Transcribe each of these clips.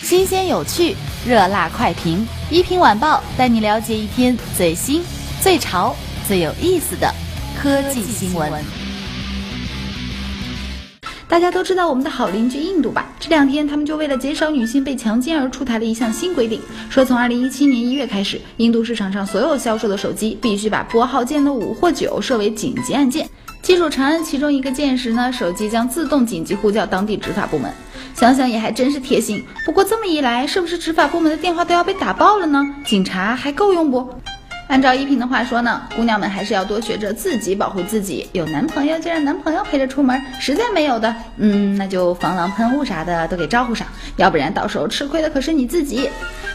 新鲜有趣，热辣快评，一品晚报带你了解一天最新、最潮、最有意思的科技新闻。大家都知道我们的好邻居印度吧？这两天他们就为了减少女性被强奸而出台了一项新规定，说从二零一七年一月开始，印度市场上所有销售的手机必须把拨号键的五或九设为紧急按键，记住长按其中一个键时呢，手机将自动紧急呼叫当地执法部门。想想也还真是贴心。不过这么一来，是不是执法部门的电话都要被打爆了呢？警察还够用不？按照依萍的话说呢，姑娘们还是要多学着自己保护自己。有男朋友就让男朋友陪着出门，实在没有的，嗯，那就防狼喷雾啥的都给招呼上，要不然到时候吃亏的可是你自己。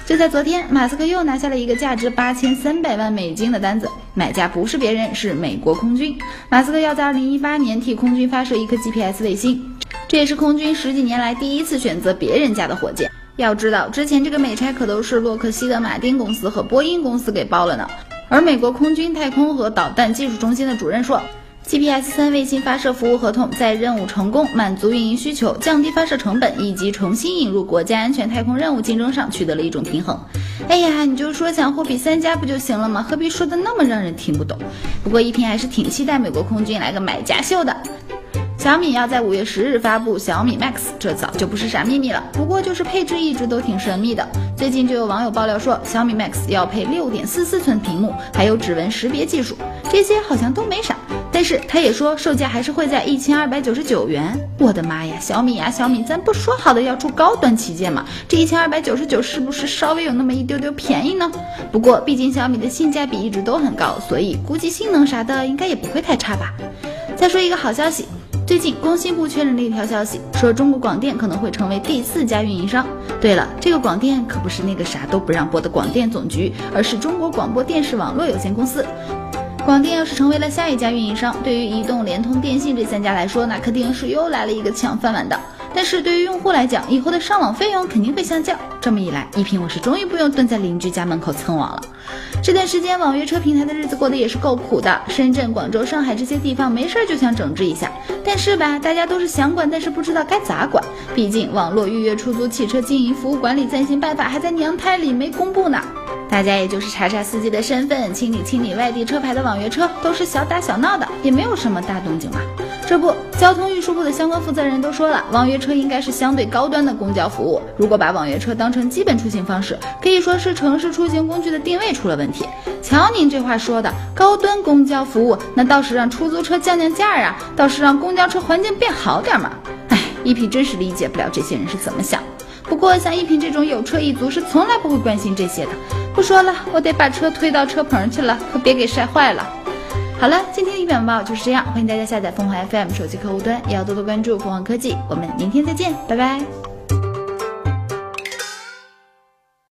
就在昨天，马斯克又拿下了一个价值八千三百万美金的单子，买家不是别人，是美国空军。马斯克要在二零一八年替空军发射一颗 GPS 卫星。这也是空军十几年来第一次选择别人家的火箭。要知道，之前这个美差可都是洛克希德马丁公司和波音公司给包了呢。而美国空军太空和导弹技术中心的主任说，GPS 三卫星发射服务合同在任务成功、满足运营需求、降低发射成本以及重新引入国家安全太空任务竞争上取得了一种平衡。哎呀，你就说想货比三家不就行了吗？何必说的那么让人听不懂？不过一平还是挺期待美国空军来个买家秀的。小米要在五月十日发布小米 Max，这早就不是啥秘密了。不过就是配置一直都挺神秘的。最近就有网友爆料说，小米 Max 要配六点四四寸屏幕，还有指纹识别技术，这些好像都没啥。但是他也说售价还是会在一千二百九十九元。我的妈呀，小米呀小米，咱不说好的要出高端旗舰吗？这一千二百九十九是不是稍微有那么一丢丢便宜呢？不过毕竟小米的性价比一直都很高，所以估计性能啥的应该也不会太差吧。再说一个好消息。最近，工信部确认了一条消息，说中国广电可能会成为第四家运营商。对了，这个广电可不是那个啥都不让播的广电总局，而是中国广播电视网络有限公司。广电要是成为了下一家运营商，对于移动、联通、电信这三家来说，那肯定是又来了一个抢饭碗的。但是对于用户来讲，以后的上网费用肯定会下降。这么一来，一平我是终于不用蹲在邻居家门口蹭网了。这段时间，网约车平台的日子过得也是够苦的。深圳、广州、上海这些地方没事儿就想整治一下，但是吧，大家都是想管，但是不知道该咋管。毕竟《网络预约出租汽车经营服务管理暂行办法》还在娘胎里没公布呢。大家也就是查查司机的身份，清理清理外地车牌的网约车，都是小打小闹的，也没有什么大动静嘛。这不，交通运输部的相关负责人都说了，网约车应该是相对高端的公交服务。如果把网约车当成基本出行方式，可以说是城市出行工具的定位出了问题。瞧您这话说的，高端公交服务，那倒是让出租车降降价啊，倒是让公交车环境变好点嘛。哎，一品真是理解不了这些人是怎么想。不过像一品这种有车一族是从来不会关心这些的。不说了，我得把车推到车棚去了，可别给晒坏了。好了，今天的一本报就是这样，欢迎大家下载凤凰 FM 手机客户端，也要多多关注凤凰科技。我们明天再见，拜拜。